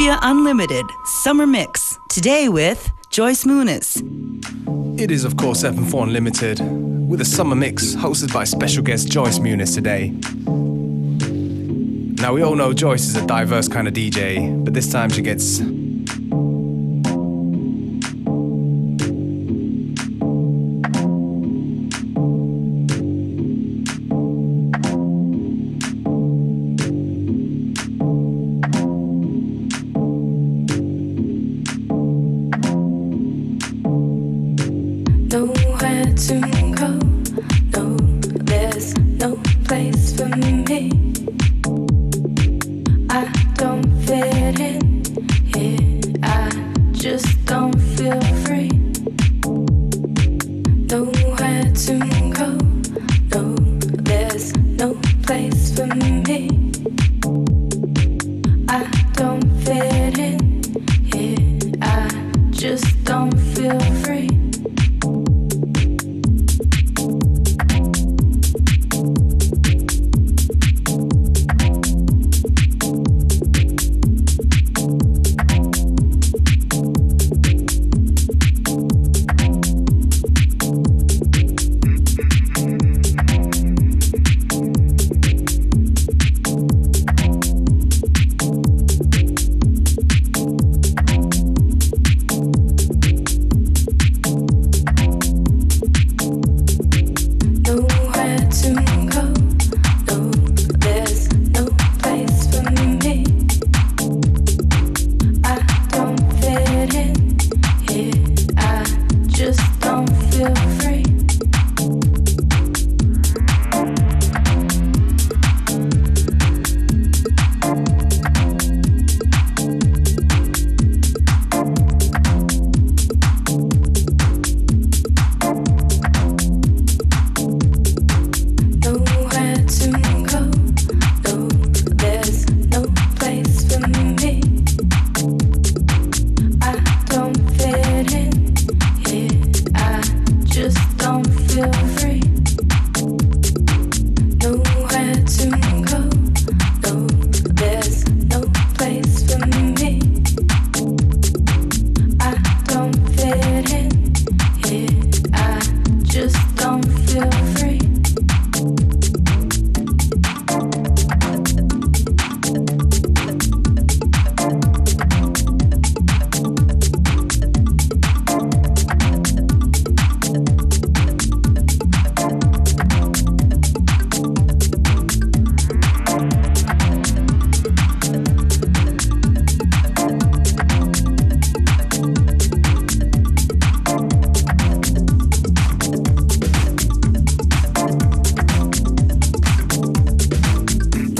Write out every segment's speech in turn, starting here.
FM4 Unlimited Summer Mix. Today with Joyce Muniz. It is, of course, FM4 Unlimited with a summer mix hosted by special guest Joyce Muniz today. Now, we all know Joyce is a diverse kind of DJ, but this time she gets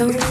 Don't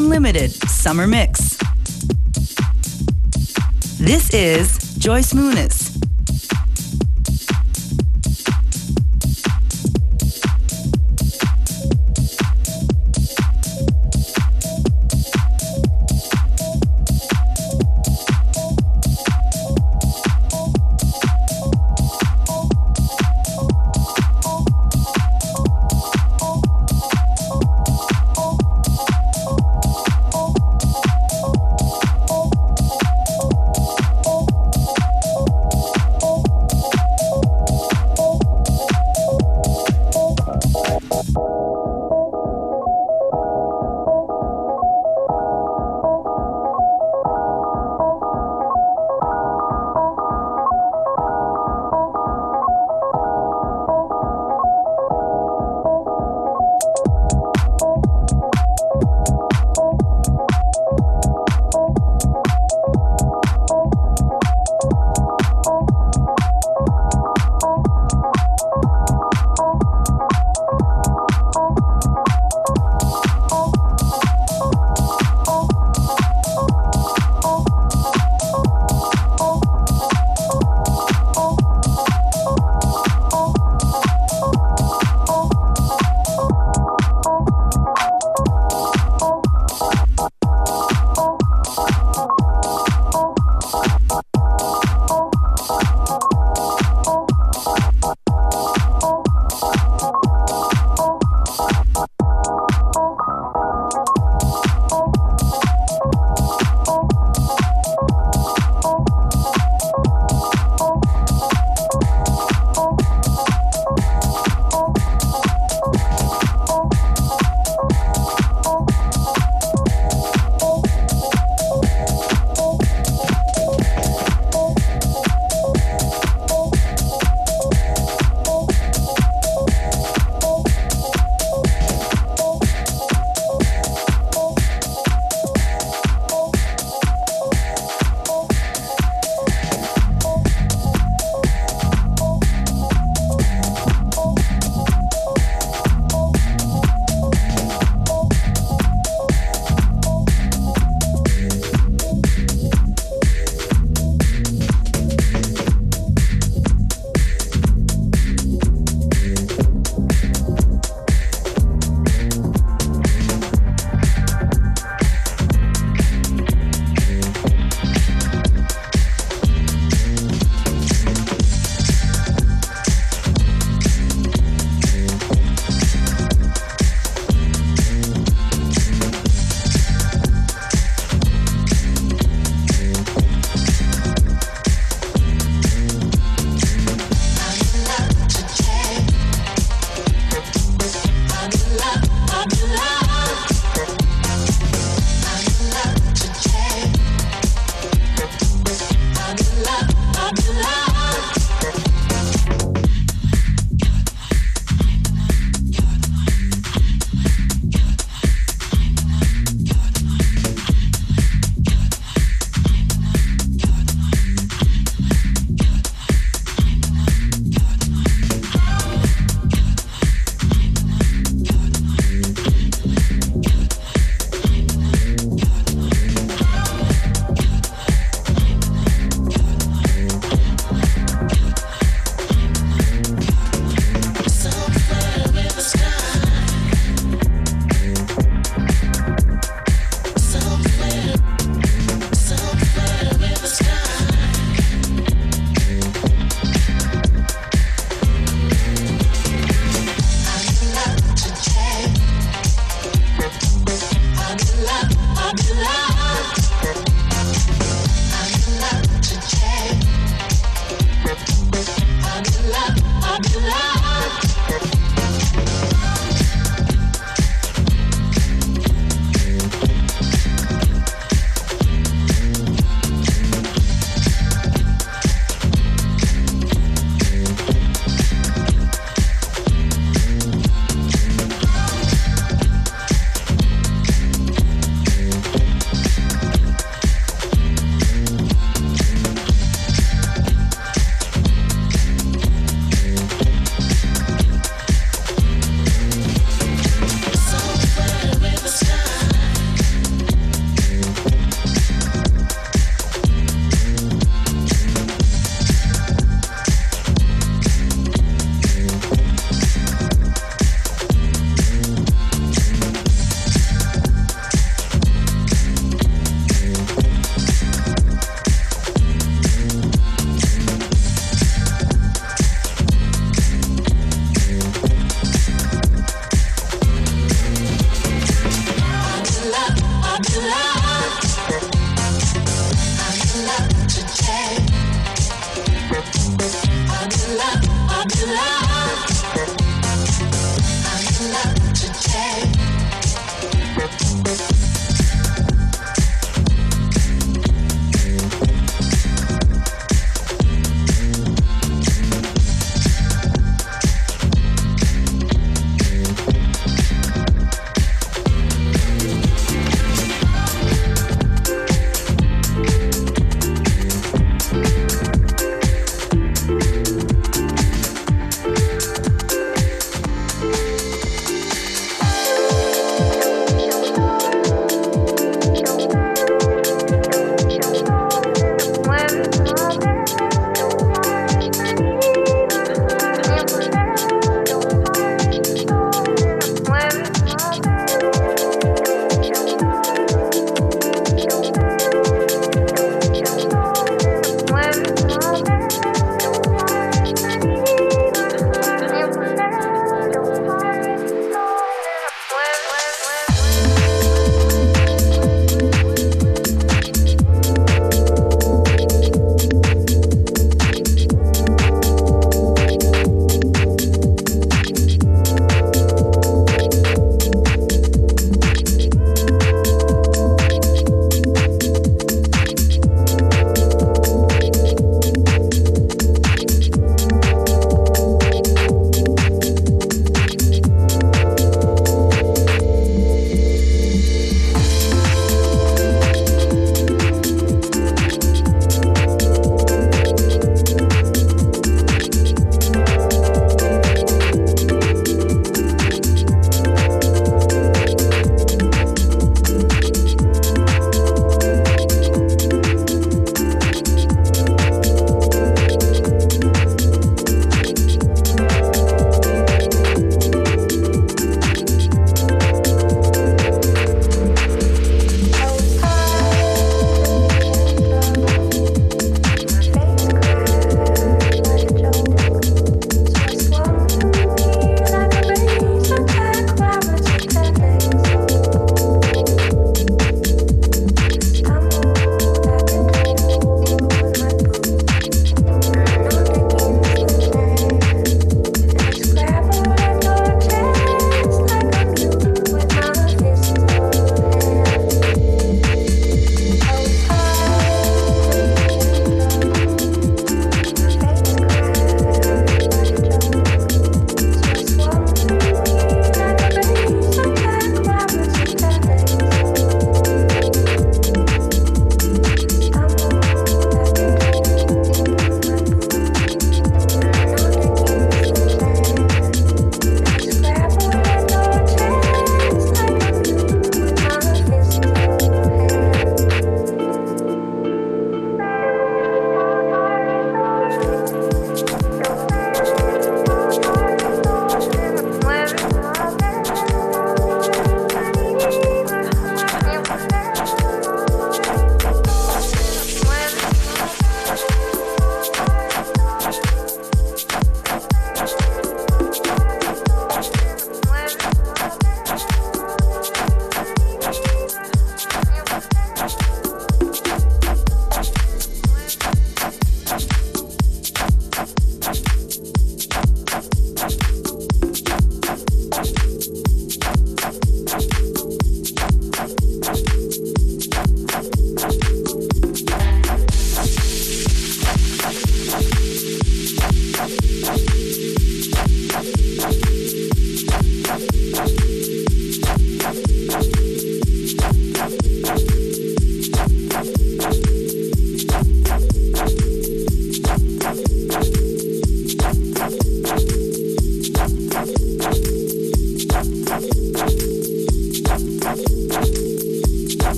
Unlimited Summer Mix. This is Joyce Muniz.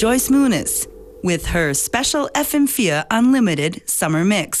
Joyce Muniz with her special FM4 Unlimited Summer Mix.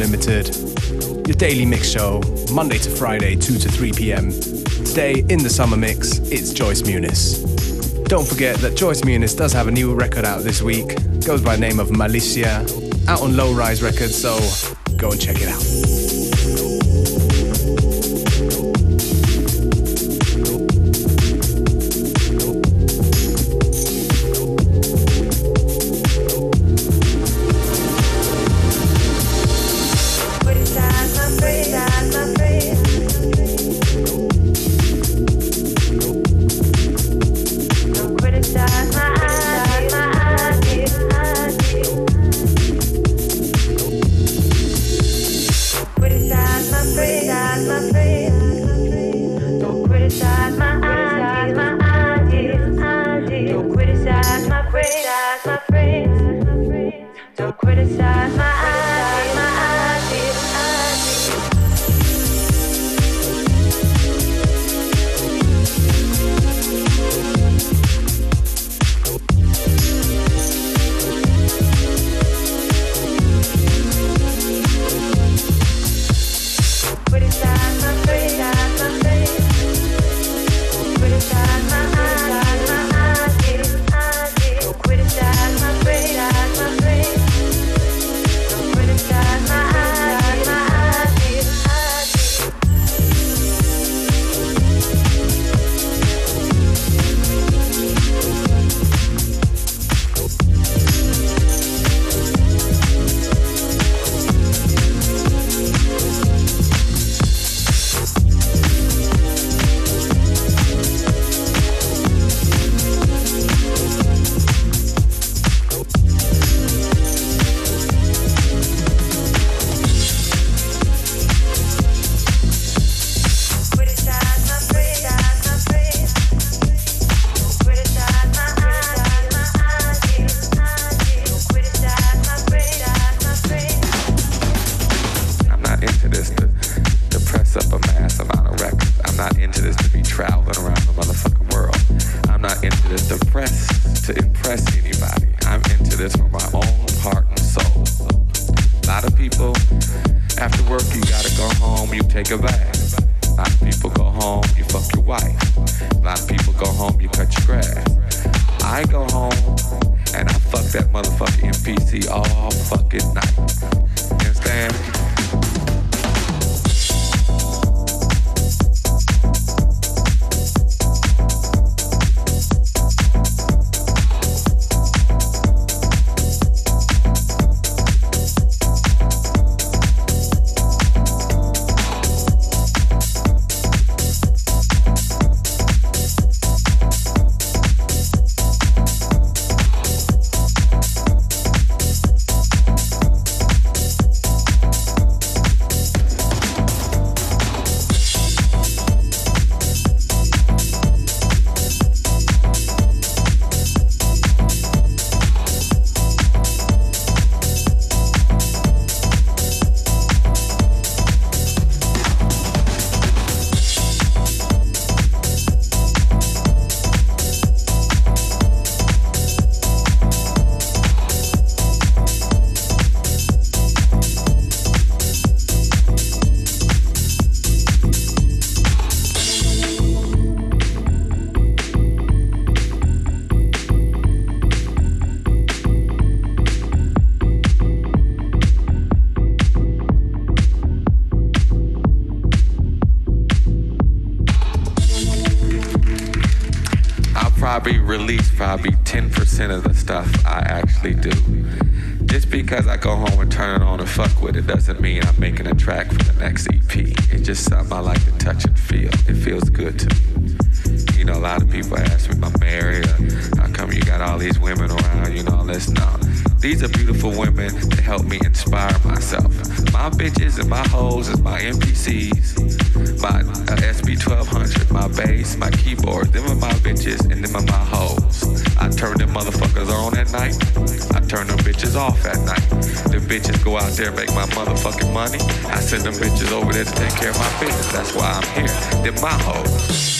Unlimited, your daily mix show, Monday to Friday, 2 to 3 pm. Today, in the summer mix, it's Joyce Muniz. Don't forget that Joyce Muniz does have a new record out this week, goes by the name of Malicia, out on Low Rise Records, so go and check it out. because I go home. out there make my motherfucking money. I send them bitches over there to take care of my business. That's why I'm here. They're my hoes.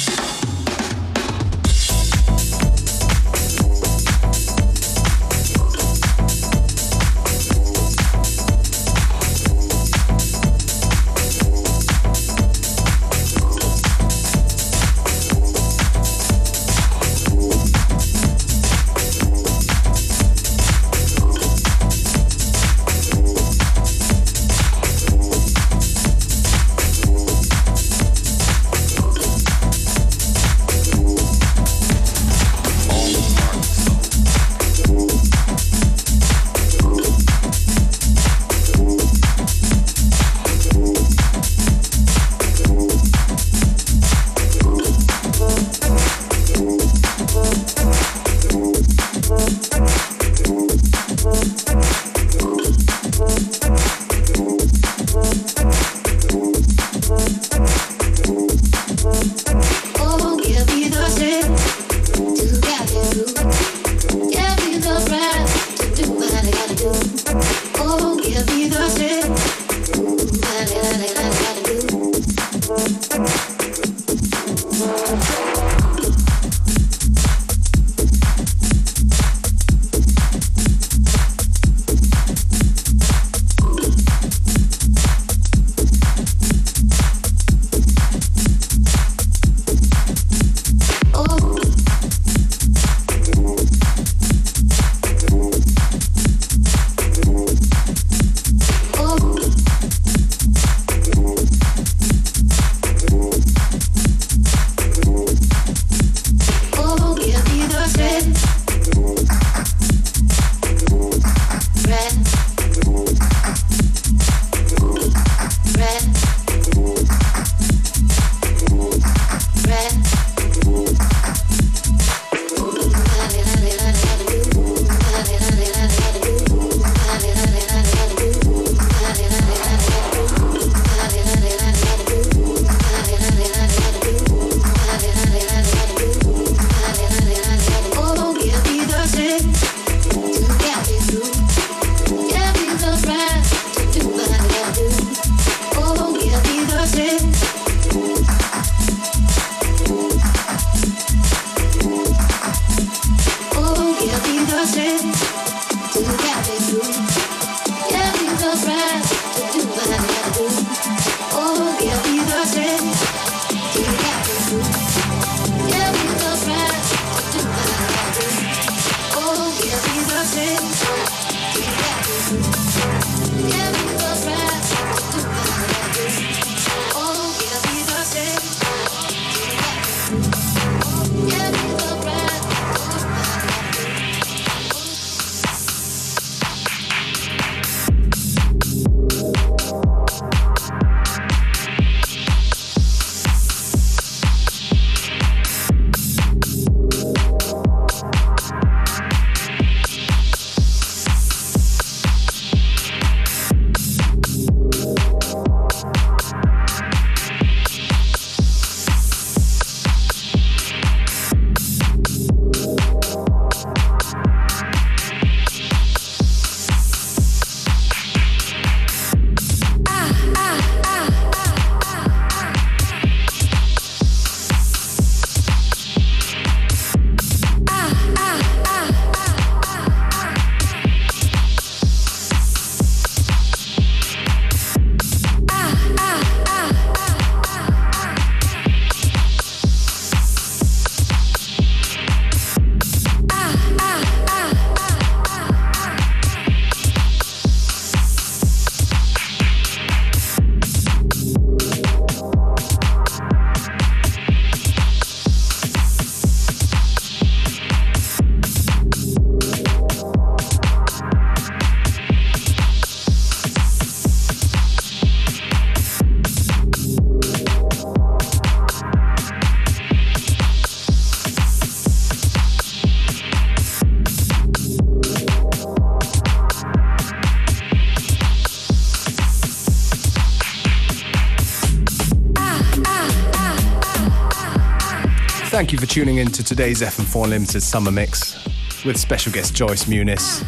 Tuning in to today's FM4 Unlimited Summer Mix with special guest Joyce Muniz.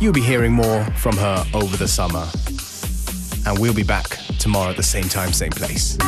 You'll be hearing more from her over the summer. And we'll be back tomorrow at the same time, same place.